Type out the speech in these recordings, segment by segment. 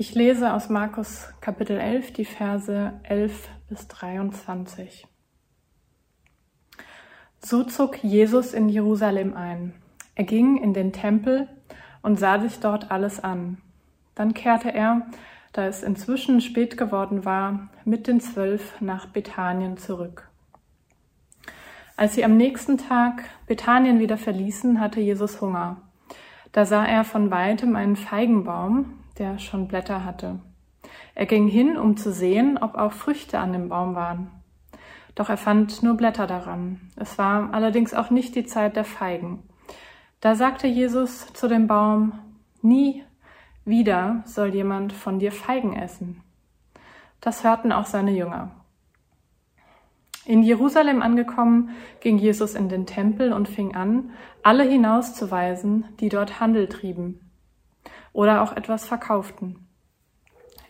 Ich lese aus Markus Kapitel 11 die Verse 11 bis 23. So zog Jesus in Jerusalem ein. Er ging in den Tempel und sah sich dort alles an. Dann kehrte er, da es inzwischen spät geworden war, mit den Zwölf nach Bethanien zurück. Als sie am nächsten Tag Bethanien wieder verließen, hatte Jesus Hunger. Da sah er von weitem einen Feigenbaum, der schon Blätter hatte. Er ging hin, um zu sehen, ob auch Früchte an dem Baum waren. Doch er fand nur Blätter daran. Es war allerdings auch nicht die Zeit der Feigen. Da sagte Jesus zu dem Baum, Nie wieder soll jemand von dir Feigen essen. Das hörten auch seine Jünger. In Jerusalem angekommen, ging Jesus in den Tempel und fing an, alle hinauszuweisen, die dort Handel trieben oder auch etwas verkauften.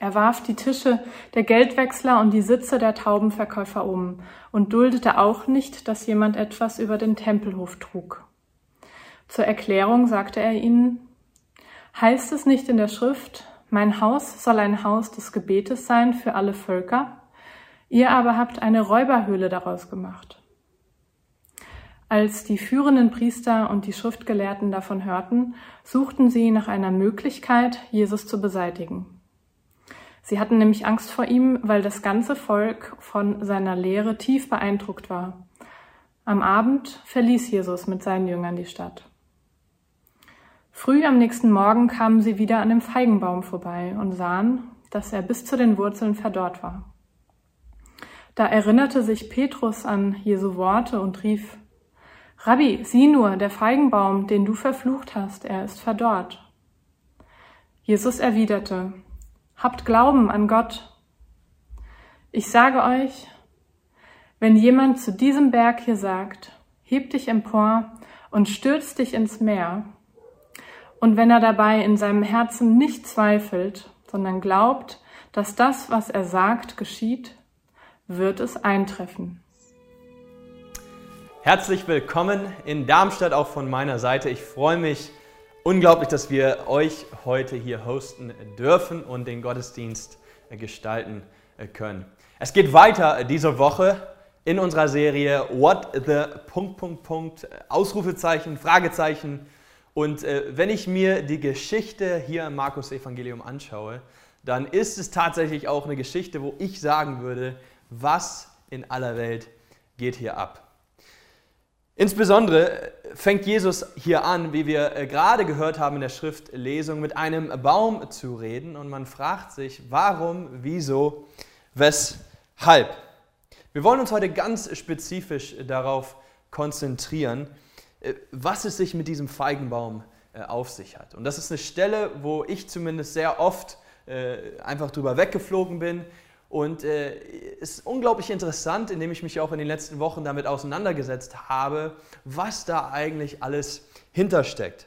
Er warf die Tische der Geldwechsler und die Sitze der Taubenverkäufer um und duldete auch nicht, dass jemand etwas über den Tempelhof trug. Zur Erklärung sagte er ihnen, heißt es nicht in der Schrift, mein Haus soll ein Haus des Gebetes sein für alle Völker? Ihr aber habt eine Räuberhöhle daraus gemacht. Als die führenden Priester und die Schriftgelehrten davon hörten, suchten sie nach einer Möglichkeit, Jesus zu beseitigen. Sie hatten nämlich Angst vor ihm, weil das ganze Volk von seiner Lehre tief beeindruckt war. Am Abend verließ Jesus mit seinen Jüngern die Stadt. Früh am nächsten Morgen kamen sie wieder an dem Feigenbaum vorbei und sahen, dass er bis zu den Wurzeln verdorrt war. Da erinnerte sich Petrus an Jesu Worte und rief, Rabbi, sieh nur, der Feigenbaum, den du verflucht hast, er ist verdorrt. Jesus erwiderte, Habt Glauben an Gott. Ich sage euch, wenn jemand zu diesem Berg hier sagt, heb dich empor und stürz dich ins Meer, und wenn er dabei in seinem Herzen nicht zweifelt, sondern glaubt, dass das, was er sagt, geschieht, wird es eintreffen. Herzlich willkommen in Darmstadt auch von meiner Seite. Ich freue mich unglaublich, dass wir euch heute hier hosten dürfen und den Gottesdienst gestalten können. Es geht weiter diese Woche in unserer Serie What the Punkt Punkt Punkt Ausrufezeichen Fragezeichen und äh, wenn ich mir die Geschichte hier im Markus Evangelium anschaue, dann ist es tatsächlich auch eine Geschichte, wo ich sagen würde, was in aller Welt geht hier ab. Insbesondere fängt Jesus hier an, wie wir äh, gerade gehört haben in der Schriftlesung, mit einem Baum zu reden und man fragt sich, warum, wieso, weshalb. Wir wollen uns heute ganz spezifisch darauf konzentrieren, äh, was es sich mit diesem Feigenbaum äh, auf sich hat. Und das ist eine Stelle, wo ich zumindest sehr oft einfach drüber weggeflogen bin, und äh, ist unglaublich interessant, indem ich mich auch in den letzten Wochen damit auseinandergesetzt habe, was da eigentlich alles hintersteckt.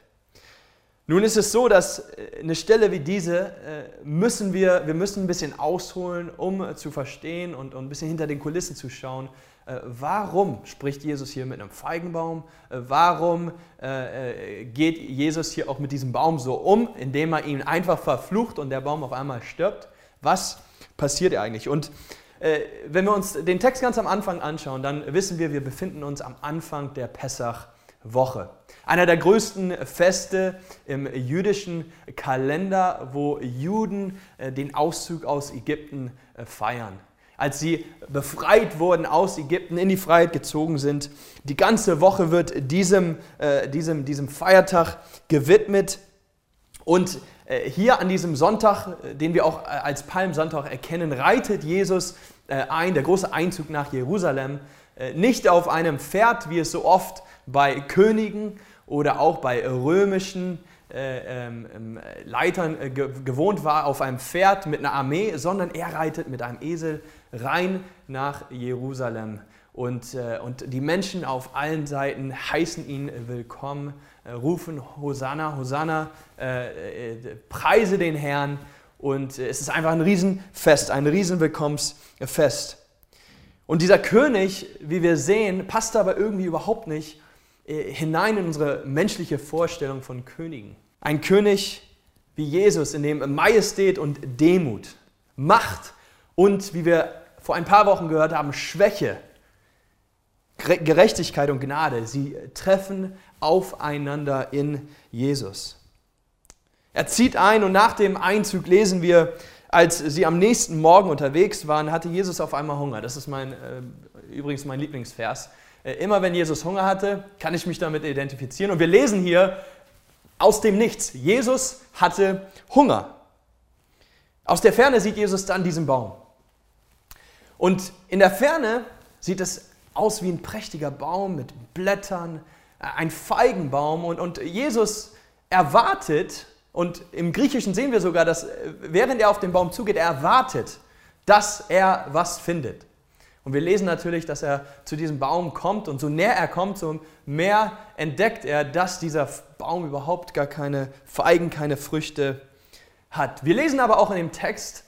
Nun ist es so, dass äh, eine Stelle wie diese äh, müssen wir, wir müssen ein bisschen ausholen, um zu verstehen und, und ein bisschen hinter den Kulissen zu schauen. Äh, warum spricht Jesus hier mit einem Feigenbaum? Warum geht Jesus hier auch mit diesem Baum so um, indem er ihn einfach verflucht und der Baum auf einmal stirbt? Was passiert eigentlich? Und äh, wenn wir uns den Text ganz am Anfang anschauen, dann wissen wir, wir befinden uns am Anfang der Pessach-Woche. Einer der größten Feste im jüdischen Kalender, wo Juden äh, den Auszug aus Ägypten äh, feiern. Als sie befreit wurden aus Ägypten, in die Freiheit gezogen sind. Die ganze Woche wird diesem, äh, diesem, diesem Feiertag gewidmet. Und hier an diesem Sonntag, äh, den wir auch äh, als Palmsonntag erkennen, reitet Jesus ein, der große Einzug nach Jerusalem, nicht auf einem Pferd, wie es so oft bei Königen oder auch bei römischen ähm, ähm, Leitern gewohnt war, auf einem Pferd mit einer Armee, sondern er reitet mit einem Esel rein nach Jerusalem. Und, und die Menschen auf allen Seiten heißen ihn willkommen äh, rufen Hosanna, Hosanna, äh, äh, preise den Herrn. Und es ist einfach ein Riesenfest, ein Riesenwillkommensfest. Und dieser König, wie wir sehen, passt aber irgendwie überhaupt nicht hinein in unsere menschliche Vorstellung von Königen. Ein König wie Jesus in dem Majestät und Demut, Macht und, wie wir vor ein paar Wochen gehört haben, Schwäche, Gerechtigkeit und Gnade, sie treffen aufeinander in Jesus. Er zieht ein und nach dem Einzug lesen wir, als sie am nächsten Morgen unterwegs waren, hatte Jesus auf einmal Hunger. Das ist mein, äh, übrigens mein Lieblingsvers. Äh, immer wenn Jesus Hunger hatte, kann ich mich damit identifizieren. Und wir lesen hier aus dem Nichts. Jesus hatte Hunger. Aus der Ferne sieht Jesus dann diesen Baum. Und in der Ferne sieht es aus wie ein prächtiger Baum mit Blättern, ein Feigenbaum. Und, und Jesus erwartet, und im Griechischen sehen wir sogar, dass äh, während er auf den Baum zugeht, er erwartet, dass er was findet. Und wir lesen natürlich, dass er zu diesem Baum kommt und so näher er kommt, so mehr entdeckt er, dass dieser Baum überhaupt gar keine Feigen, keine Früchte hat. Wir lesen aber auch in dem Text,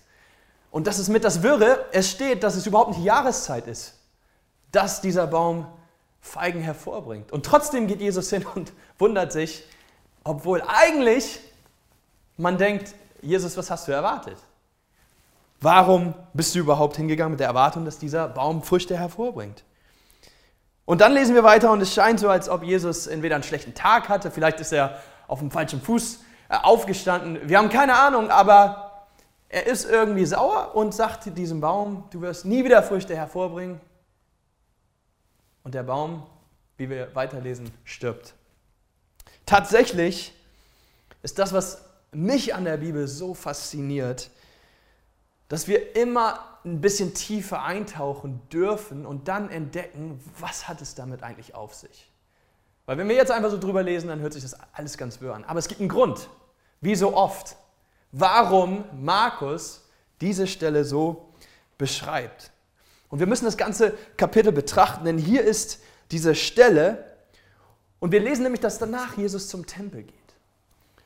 und das ist mit das Wirre, es steht, dass es überhaupt nicht Jahreszeit ist, dass dieser Baum Feigen hervorbringt. Und trotzdem geht Jesus hin und wundert sich, obwohl eigentlich man denkt, Jesus, was hast du erwartet? Warum bist du überhaupt hingegangen mit der Erwartung, dass dieser Baum Früchte hervorbringt? Und dann lesen wir weiter und es scheint so, als ob Jesus entweder einen schlechten Tag hatte, vielleicht ist er auf dem falschen Fuß äh, aufgestanden. Wir haben keine Ahnung, aber er ist irgendwie sauer und sagt diesem Baum, du wirst nie wieder Früchte hervorbringen. Und der Baum, wie wir weiterlesen, stirbt. Tatsächlich ist das, was mich an der Bibel so fasziniert, dass wir immer ein bisschen tiefer eintauchen dürfen und dann entdecken, was hat es damit eigentlich auf sich. Weil wenn wir jetzt einfach so drüber lesen, dann hört sich das alles ganz wirr an. Aber es gibt einen Grund, wie so oft, warum Markus diese Stelle so beschreibt. Und wir müssen das ganze Kapitel betrachten, denn hier ist diese Stelle und wir lesen nämlich, dass danach Jesus zum Tempel geht.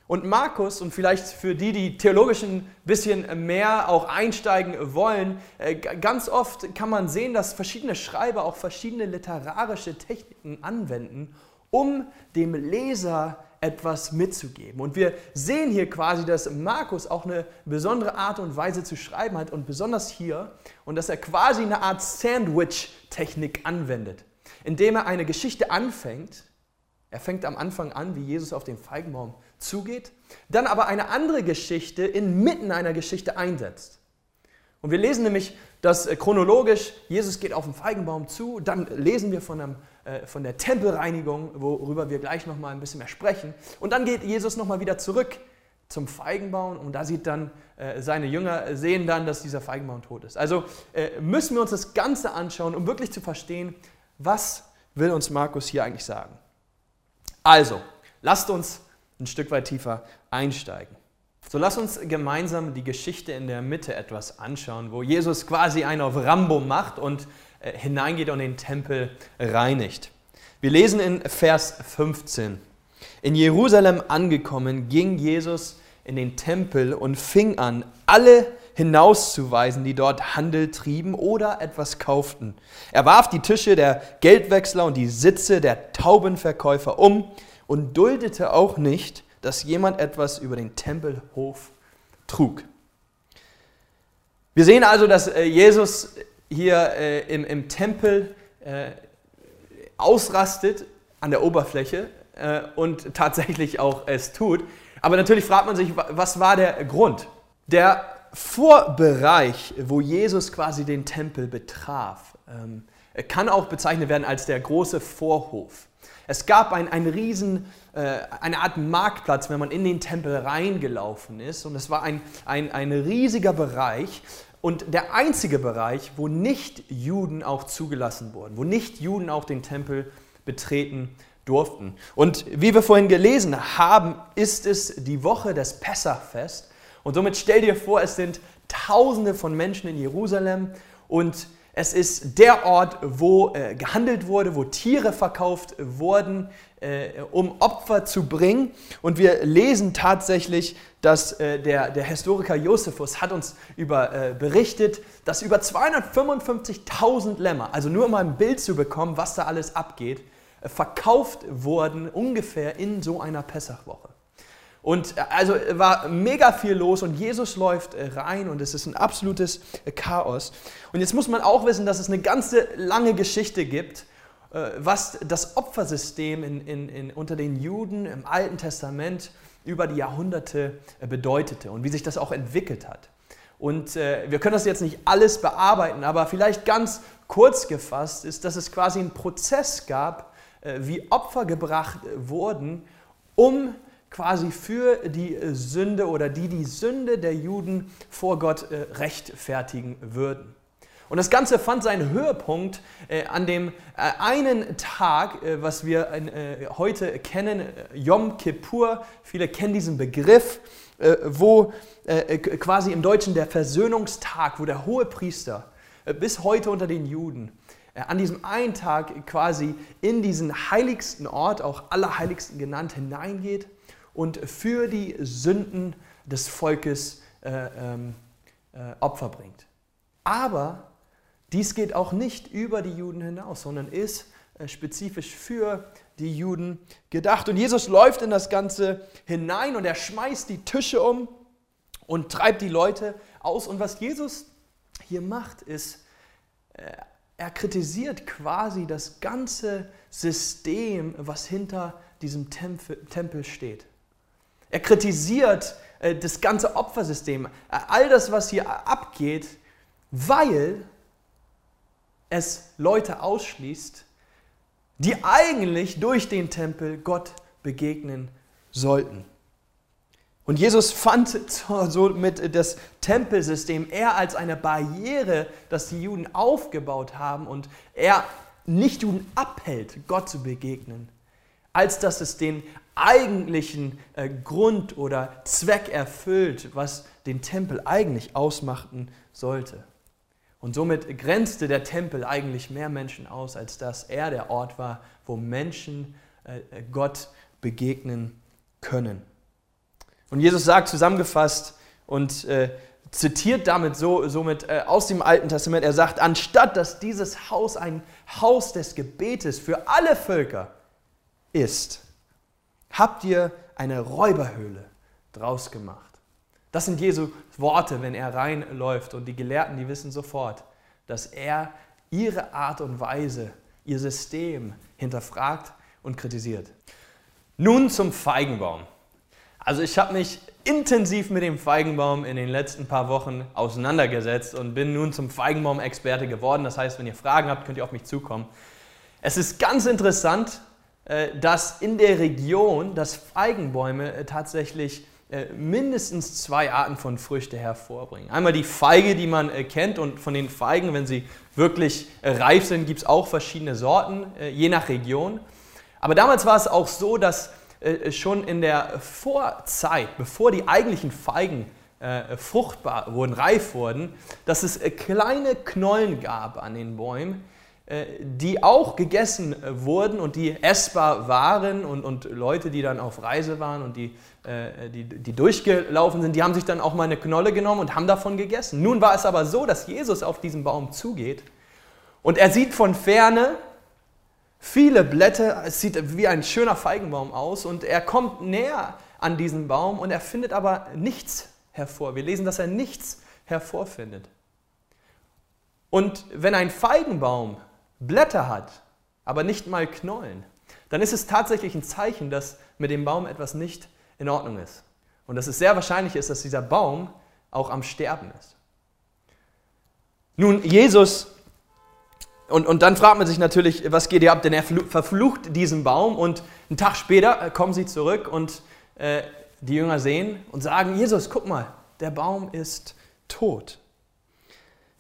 Und Markus, und vielleicht für die, die theologisch ein bisschen mehr auch einsteigen wollen, äh, ganz oft kann man sehen, dass verschiedene Schreiber auch verschiedene literarische Techniken anwenden, um dem Leser etwas mitzugeben. Und wir sehen hier quasi, dass Markus auch eine besondere Art und Weise zu schreiben hat und besonders hier, und dass er quasi eine Art Sandwich-Technik anwendet, indem er eine Geschichte anfängt. Er fängt am Anfang an, wie Jesus auf den Feigenbaum zugeht, dann aber eine andere Geschichte inmitten einer Geschichte einsetzt. Und wir lesen nämlich, dass äh, chronologisch Jesus geht auf den Feigenbaum zu, dann lesen wir von, einem, äh, von der Tempelreinigung, worüber wir gleich nochmal ein bisschen mehr sprechen. Und dann geht Jesus nochmal wieder zurück zum Feigenbaum und da sieht dann äh, seine Jünger sehen dann, dass dieser Feigenbaum tot ist. Also äh, müssen wir uns das Ganze anschauen, um wirklich zu verstehen, was will uns Markus hier eigentlich sagen. Also, lasst uns ein Stück weit tiefer einsteigen. So lass uns gemeinsam die Geschichte in der Mitte etwas anschauen, wo Jesus quasi einen auf Rambo macht und äh, hineingeht und den Tempel reinigt. Wir lesen in Vers 15. In Jerusalem angekommen, ging Jesus in den Tempel und fing an, alle hinauszuweisen, die dort Handel trieben oder etwas kauften. Er warf die Tische der Geldwechsler und die Sitze der Taubenverkäufer um und duldete auch nicht, dass jemand etwas über den Tempelhof trug. Wir sehen also, dass äh, Jesus hier äh, im, im Tempel äh, ausrastet an der Oberfläche und tatsächlich auch es tut. Aber natürlich fragt man sich, was war der Grund? Der Vorbereich, wo Jesus quasi den Tempel betraf, ähm, kann auch bezeichnet werden als der große Vorhof. Es gab ein, ein riesen, äh, eine Art Marktplatz, wenn man in den Tempel reingelaufen ist. Und es war ein, ein, ein riesiger Bereich und der einzige Bereich, wo nicht Juden auch zugelassen wurden, wo nicht Juden auch den Tempel betreten durften. Und wie wir vorhin gelesen haben, ist es die Woche des Pessachfest. Und somit stell dir vor, es sind Tausende von Menschen in Jerusalem und es ist der Ort, wo äh, gehandelt wurde, wo Tiere verkauft wurden, äh, um Opfer zu bringen. Und wir lesen tatsächlich, dass äh, der, der Historiker Josephus hat uns über, äh, berichtet, dass über 255.000 Lämmer, also nur um ein Bild zu bekommen, was da alles abgeht, verkauft wurden ungefähr in so einer Pessachwoche. Und äh, also war mega viel los und Jesus läuft äh, rein und es ist ein absolutes äh, Chaos. Und jetzt muss man auch wissen, dass es eine ganze lange Geschichte gibt, was das Opfersystem in, in, in, unter den Juden im Alten Testament über die Jahrhunderte bedeutete und wie sich das auch entwickelt hat. Und äh, wir können das jetzt nicht alles bearbeiten, aber vielleicht ganz kurz gefasst ist, dass es quasi einen Prozess gab, äh, wie Opfer gebracht wurden, um quasi für die Sünde oder die die Sünde der Juden vor Gott äh, rechtfertigen würden. Und das Ganze fand seinen Höhepunkt äh, an dem äh, einen Tag, äh, was wir äh, heute kennen, äh, Yom Kippur. Viele kennen diesen Begriff, äh, wo quasi im Deutschen der Versöhnungstag, wo der hohe Priester bis heute unter den Juden an diesem einen Tag quasi in diesen heiligsten Ort, auch Allerheiligsten genannt, hineingeht und für die Sünden des Volkes äh, ähm, äh, Opfer bringt. Aber dies geht auch nicht über die Juden hinaus, sondern ist äh, spezifisch für die Juden gedacht. Und Jesus läuft in das Ganze hinein und er schmeißt die Tische um und treibt die Leute aus. Und was Jesus hier macht, ist, äh, er kritisiert quasi das ganze System, was hinter diesem Tempel steht. Er kritisiert äh, das ganze Opfersystem, äh, all das, was hier abgeht, weil es Leute ausschließt, die eigentlich durch den Tempel Gott begegnen sollten. Und Jesus fand somit das Tempelsystem eher als eine Barriere, das die Juden aufgebaut haben und er nicht Juden abhält, Gott zu begegnen, als dass es den eigentlichen äh, Grund oder Zweck erfüllt, was den Tempel eigentlich ausmachten sollte. Und somit grenzte der Tempel eigentlich mehr Menschen aus, als dass er der Ort war, wo Menschen äh, Gott begegnen können. Und Jesus sagt zusammengefasst und äh, zitiert damit so, somit äh, aus dem Alten Testament, er sagt, anstatt dass dieses Haus ein Haus des Gebetes für alle Völker ist, habt ihr eine Räuberhöhle draus gemacht. Das sind Jesu Worte, wenn er reinläuft. Und die Gelehrten, die wissen sofort, dass er ihre Art und Weise, ihr System hinterfragt und kritisiert. Nun zum Feigenbaum. Also ich habe mich intensiv mit dem Feigenbaum in den letzten paar Wochen auseinandergesetzt und bin nun zum Feigenbaum-Experte geworden. Das heißt, wenn ihr Fragen habt, könnt ihr auf mich zukommen. Es ist ganz interessant, dass in der Region, dass Feigenbäume äh, tatsächlich äh, mindestens zwei Arten von Früchte hervorbringen. Einmal die Feige, die man kennt und von den Feigen, wenn sie wirklich reif sind, gibt es auch verschiedene Sorten, je nach Region. Aber damals war es auch so, dass schon in der Vorzeit, bevor die eigentlichen Feigen fruchtbar wurden, reif wurden, dass es kleine Knollen gab an den Bäumen, äh, die auch gegessen wurden und die essbar waren und, und Leute, die dann auf Reise waren und die, äh, die, die durchgelaufen sind, die haben sich dann auch mal eine Knolle genommen und haben davon gegessen. Nun war es aber so, dass Jesus auf diesen Baum zugeht und er sieht von ferne viele Blätter, es sieht wie ein schöner Feigenbaum aus und er kommt näher an diesen Baum und er findet aber nichts hervor. Wir lesen, dass er nichts hervorfindet. Und wenn ein Feigenbaum Blätter hat, aber nicht mal Knollen, dann ist es tatsächlich ein Zeichen, dass mit dem Baum etwas nicht in Ordnung ist. Und dass es sehr wahrscheinlich ist, dass dieser Baum auch am Sterben ist. Nun, Jesus, und, und dann fragt man sich natürlich, was geht ihr ab? Denn er verflucht diesen Baum und einen Tag später äh, kommen sie zurück und äh, die Jünger sehen und sagen, Jesus, guck mal, der Baum ist tot.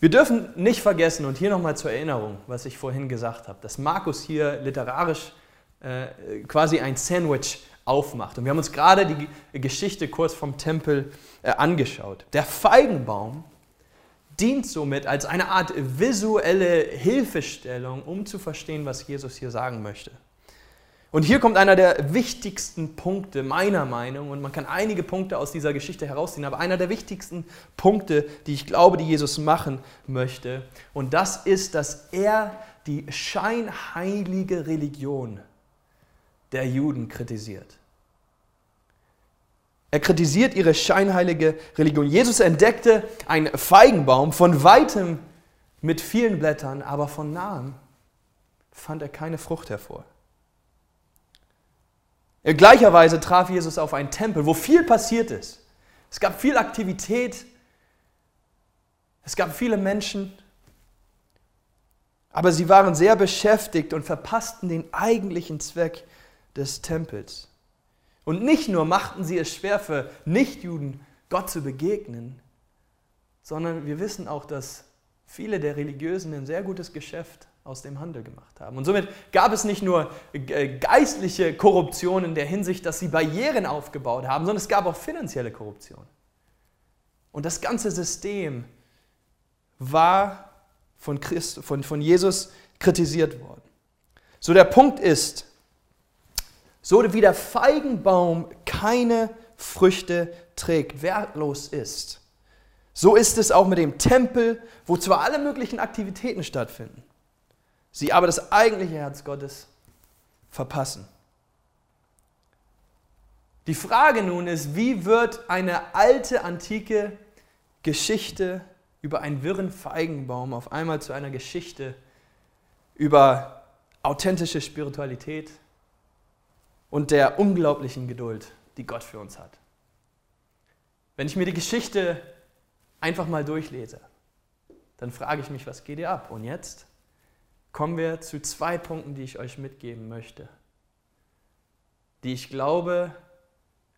Wir dürfen nicht vergessen, und hier nochmal zur Erinnerung, was ich vorhin gesagt habe, dass Markus hier literarisch äh, quasi ein Sandwich aufmacht. Und wir haben uns gerade die Geschichte kurz vom Tempel äh, angeschaut. Der Feigenbaum dient somit als eine Art visuelle Hilfestellung, um zu verstehen, was Jesus hier sagen möchte. Und hier kommt einer der wichtigsten Punkte meiner Meinung, und man kann einige Punkte aus dieser Geschichte herausziehen, aber einer der wichtigsten Punkte, die ich glaube, die Jesus machen möchte, und das ist, dass er die scheinheilige Religion der Juden kritisiert. Er kritisiert ihre scheinheilige Religion. Jesus entdeckte einen Feigenbaum von weitem mit vielen Blättern, aber von nahem fand er keine Frucht hervor. In gleicher Weise traf Jesus auf einen Tempel, wo viel passiert ist. Es gab viel Aktivität, es gab viele Menschen, aber sie waren sehr beschäftigt und verpassten den eigentlichen Zweck des Tempels. Und nicht nur machten sie es schwer für Nichtjuden, Gott zu begegnen, sondern wir wissen auch, dass viele der Religiösen ein sehr gutes Geschäft aus dem Handel gemacht haben. Und somit gab es nicht nur äh, geistliche Korruption in der Hinsicht, dass sie Barrieren aufgebaut haben, sondern es gab auch finanzielle Korruption. Und das ganze System war von, Christ, von, von Jesus kritisiert worden. So der Punkt ist, so wie der Feigenbaum keine Früchte trägt, wertlos ist, so ist es auch mit dem Tempel, wo zwar alle möglichen Aktivitäten stattfinden, sie aber das eigentliche Herz Gottes verpassen. Die Frage nun ist, wie wird eine alte, antike Geschichte über einen wirren Feigenbaum auf einmal zu einer Geschichte über authentische Spiritualität und der unglaublichen Geduld, die Gott für uns hat. Wenn ich mir die Geschichte einfach mal durchlese, dann frage ich mich, was geht ihr ab? Und jetzt kommen wir zu zwei Punkten, die ich euch mitgeben möchte, die ich glaube,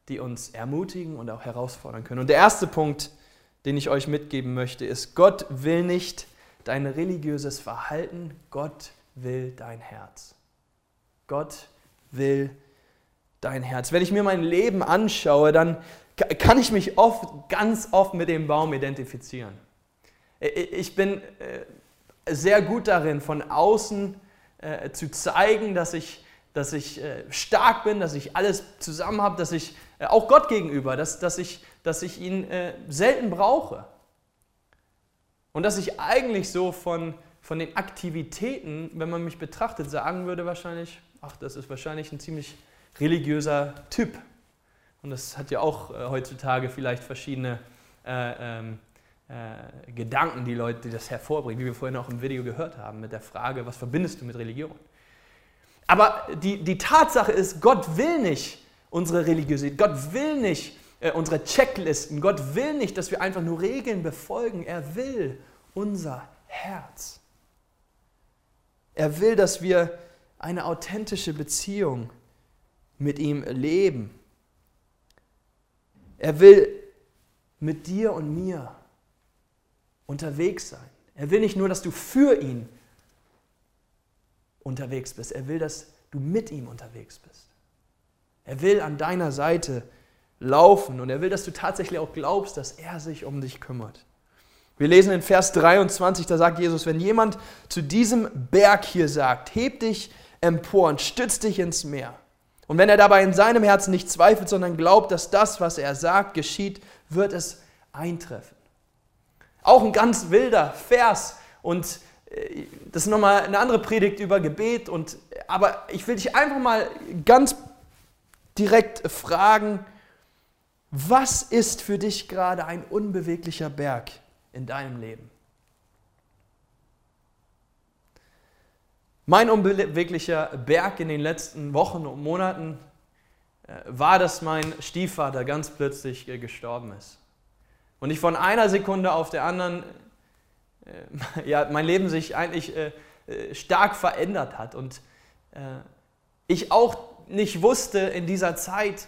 die uns ermutigen und auch herausfordern können. Und der erste Punkt, den ich euch mitgeben möchte, ist, Gott will nicht dein religiöses Verhalten, Gott will dein Herz. Gott will dein Herz. Wenn ich mir mein Leben anschaue, dann kann ich mich oft, ganz oft mit dem Baum identifizieren. Ich bin äh, sehr gut darin, von außen äh, zu zeigen, dass ich, dass ich äh, stark bin, dass ich alles zusammen habe, dass ich auch Gott gegenüber, dass, dass, ich, dass ich ihn selten brauche. Und dass ich eigentlich so von, von den Aktivitäten, wenn man mich betrachtet, sagen würde wahrscheinlich, ach, das ist wahrscheinlich ein ziemlich religiöser Typ. Und das hat ja auch äh, heutzutage vielleicht verschiedene äh, ähm, äh, Gedanken, die Leute, die das hervorbringen, wie wir vorhin auch im Video gehört haben, mit der Frage, was verbindest du mit Religion? Aber die, die Tatsache ist, Gott will nicht unsere Religiosität, Gott will nicht äh, unsere Checklisten, Gott will nicht, dass wir einfach nur Regeln befolgen, er will unser Herz. Er will, dass wir eine authentische Beziehung mit ihm leben. Er will mit dir und mir unterwegs sein. Er will nicht nur, dass du für ihn unterwegs bist, er will, dass du mit ihm unterwegs bist. Er will an deiner Seite laufen und er will, dass du tatsächlich auch glaubst, dass er sich um dich kümmert. Wir lesen in Vers 23, da sagt Jesus, wenn jemand zu diesem Berg hier sagt, heb dich empor und stütz dich ins Meer, und wenn er dabei in seinem Herzen nicht zweifelt, sondern glaubt, dass das, was er sagt, geschieht, wird es eintreffen. Auch ein ganz wilder Vers und äh, das ist nochmal eine andere Predigt über Gebet. Und, aber ich will dich einfach mal ganz direkt fragen, was ist für dich gerade ein unbeweglicher Berg in deinem Leben? Mein unbeweglicher Berg in den letzten Wochen und Monaten äh, war, dass mein Stiefvater ganz plötzlich äh, gestorben ist. Und ich von einer Sekunde auf der anderen, äh, ja, mein Leben sich eigentlich stark verändert hat. Und ich auch nicht wusste in dieser Zeit,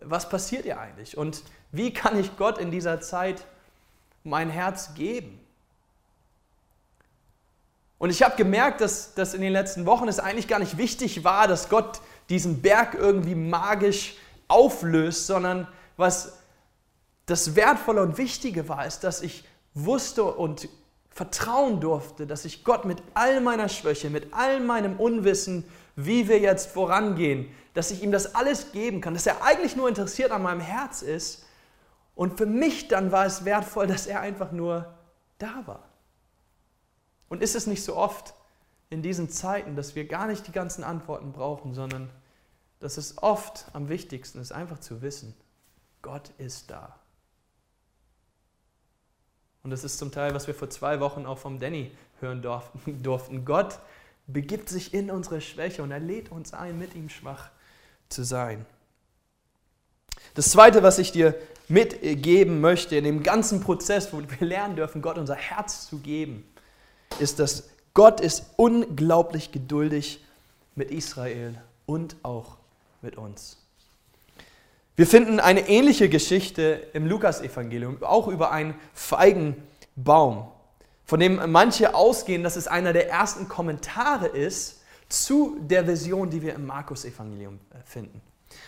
was passiert hier eigentlich? Und wie kann ich Gott in dieser Zeit mein Herz geben? Und ich habe gemerkt, dass, dass in den letzten Wochen es eigentlich gar nicht wichtig war, dass Gott diesen Berg irgendwie magisch auflöst, sondern was das Wertvolle und Wichtige war, ist, dass ich wusste und vertrauen durfte, dass ich Gott mit all meiner Schwäche, mit all meinem Unwissen, wie wir jetzt vorangehen, dass ich ihm das alles geben kann, dass er eigentlich nur interessiert an meinem Herz ist. Und für mich dann war es wertvoll, dass er einfach nur da war. Und ist es nicht so oft in diesen Zeiten, dass wir gar nicht die ganzen Antworten brauchen, sondern dass es oft am wichtigsten ist, einfach zu wissen, Gott ist da. Und das ist zum Teil, was wir vor zwei Wochen auch vom Danny hören durften. Gott begibt sich in unsere Schwäche und er lädt uns ein, mit ihm schwach zu sein. Das Zweite, was ich dir mitgeben möchte in dem ganzen Prozess, wo wir lernen dürfen, Gott unser Herz zu geben, ist, dass Gott ist unglaublich geduldig mit Israel und auch mit uns. Wir finden eine ähnliche Geschichte im Lukasevangelium, auch über einen Feigenbaum, von dem manche ausgehen, dass es einer der ersten Kommentare ist zu der Vision, die wir im Markus-Evangelium äh, finden.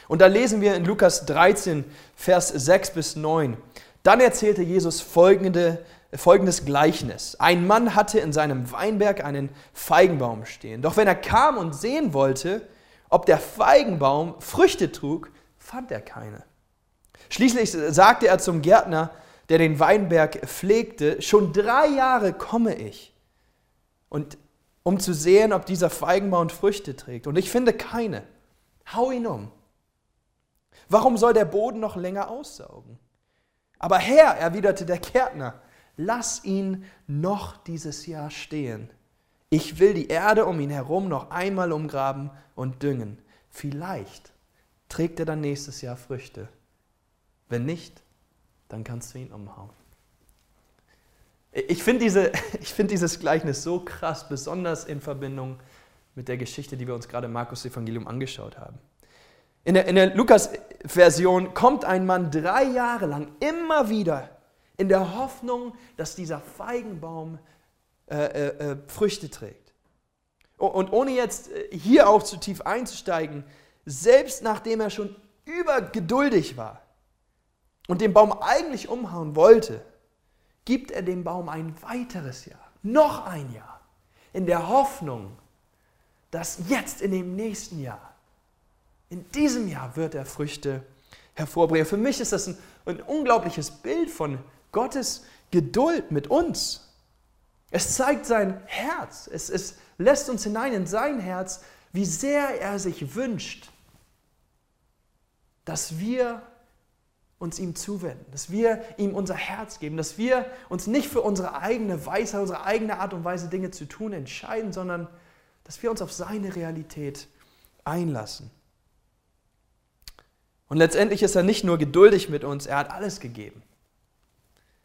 Und da lesen wir in Lukas 13, Vers 6 bis 9. Dann erzählte Jesus folgende, folgendes Gleichnis. Ein Mann hatte in seinem Weinberg einen Feigenbaum stehen. Doch wenn er kam und sehen wollte, ob der Feigenbaum Früchte trug, fand er keine. Schließlich sagte er zum Gärtner, der den Weinberg pflegte, schon drei Jahre komme ich, und, um zu sehen, ob dieser Feigenbaum Früchte trägt. Und ich finde keine. Hau ihn um. Warum soll der Boden noch länger aussaugen? Aber Herr, erwiderte der Gärtner, lass ihn noch dieses Jahr stehen. Ich will die Erde um ihn herum noch einmal umgraben und düngen. Vielleicht trägt er dann nächstes Jahr Früchte. Wenn nicht, dann kannst du ihn umhauen. Ich finde diese, find dieses Gleichnis so krass, besonders in Verbindung mit der Geschichte, die wir uns gerade im Markus-Evangelium angeschaut haben. In der, in der Lukas-Version kommt ein Mann drei Jahre lang immer wieder in der Hoffnung, dass dieser Feigenbaum äh, äh, äh Früchte trägt. Und ohne jetzt äh, hier auch zu tief einzusteigen, selbst nachdem er schon übergeduldig war und den Baum eigentlich umhauen wollte, gibt er dem Baum ein weiteres Jahr, noch ein Jahr, in der Hoffnung, dass jetzt in dem nächsten Jahr in diesem Jahr wird er Früchte hervorbringen. Für mich ist das ein, ein unglaubliches Bild von Gottes Geduld mit uns. Es zeigt sein Herz. Es, es lässt uns hinein in sein Herz, wie sehr er sich wünscht, dass wir uns ihm zuwenden, dass wir ihm unser Herz geben, dass wir uns nicht für unsere eigene Weisheit, unsere eigene Art und Weise Dinge zu tun entscheiden, sondern dass wir uns auf seine Realität einlassen. Und letztendlich ist er nicht nur geduldig mit uns, er hat alles gegeben.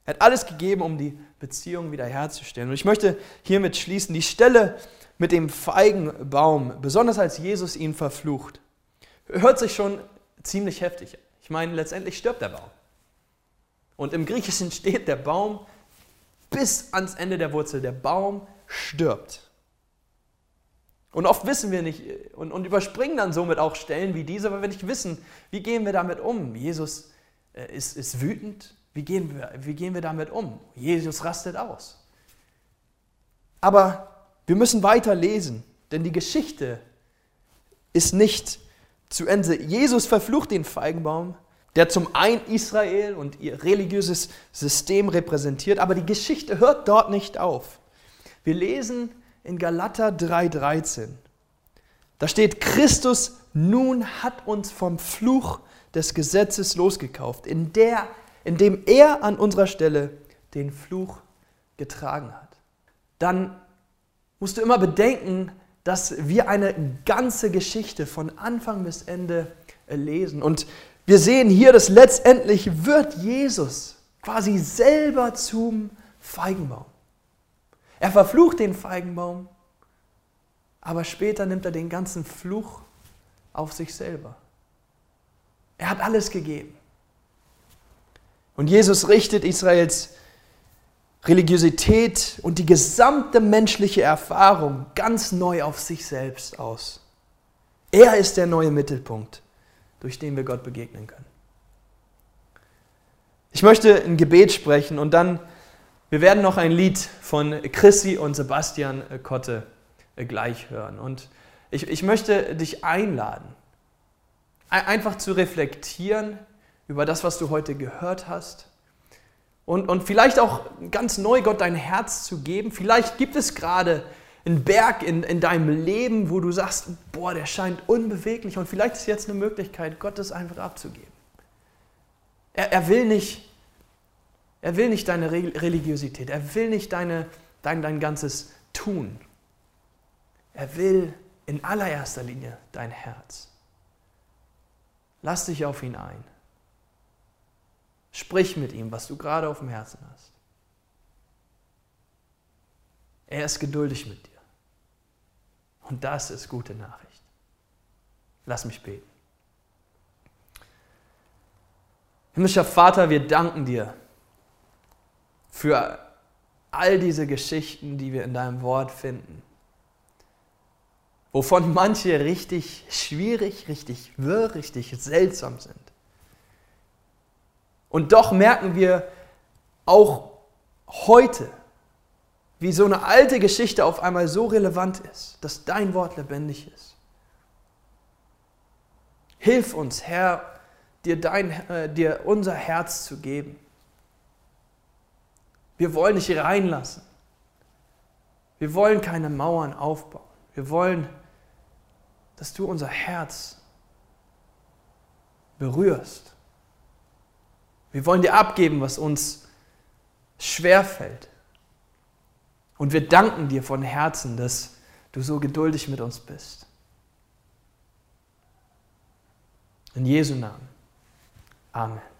Er hat alles gegeben, um die Beziehung wiederherzustellen. Und ich möchte hiermit schließen, die Stelle mit dem Feigenbaum, besonders als Jesus ihn verflucht, hört sich schon ziemlich heftig. Ich meine, letztendlich stirbt der Baum. Und im Griechischen steht der Baum bis ans Ende der Wurzel. Der Baum stirbt. Und oft wissen wir nicht und, und, überspringen dann somit auch Stellen wie diese, weil wir nicht wissen, wie gehen wir damit um. Jesus äh, ist, ist wütend, wie gehen, wir, wie gehen wir damit um? Jesus rastet aus. Aber wir müssen weiter lesen, denn die Geschichte ist nicht zu Ende. Jesus verflucht den Feigenbaum, der zum einen Israel und ihr religiöses System repräsentiert, aber die Geschichte hört dort nicht auf. Wir lesen in Galater 3:13. Da steht, Christus nun hat uns vom Fluch des Gesetzes losgekauft, in der, indem er an unserer Stelle den Fluch getragen hat. Dann musst du immer bedenken, dass wir eine ganze Geschichte von Anfang bis Ende lesen. Und wir sehen hier, dass letztendlich wird Jesus quasi selber zum Feigenbaum. Er verflucht den Feigenbaum, aber später nimmt er den ganzen Fluch auf sich selber. Er hat alles gegeben. Und Jesus richtet Israels Religiosität und die gesamte menschliche Erfahrung ganz neu auf sich selbst aus. Er ist der neue Mittelpunkt, durch den wir Gott begegnen können. Ich möchte ein Gebet sprechen und dann wir werden noch ein Lied von Chrissy und Sebastian Kotte gleich hören. Und ich, ich möchte dich einladen, einfach zu reflektieren über das, was du heute gehört hast. Und, und vielleicht auch ganz neu Gott dein Herz zu geben. Vielleicht gibt es gerade ein Berg in, in deinem Leben, wo du sagst, boah, der scheint unbeweglich und vielleicht ist jetzt eine Möglichkeit, Gott das einfach abzugeben. Er, er will nicht, er will nicht deine Religiosität, er will nicht deine, dein, dein ganzes Tun. Er will in allererster Linie dein Herz. Lass dich auf ihn ein. Sprich mit ihm, was du gerade auf dem Herzen hast. Er ist geduldig mit dir. Und das ist gute Nachricht. Lass mich beten. Himmlischer Vater, wir danken dir für all diese Geschichten, die wir in deinem Wort finden, wovon manche richtig schwierig, richtig wirr, richtig seltsam sind. Und doch merken wir auch heute, wie so eine alte Geschichte auf einmal so relevant ist, dass dein Wort lebendig ist. Hilf uns, Herr, dir, dein, äh, dir unser Herz zu geben. Wir wollen dich reinlassen. Wir wollen keine Mauern aufbauen. Wir wollen, dass du unser Herz berührst. Wir wollen dir abgeben, was uns schwerfällt. Und wir danken dir von Herzen, dass du so geduldig mit uns bist. In Jesu Namen. Amen.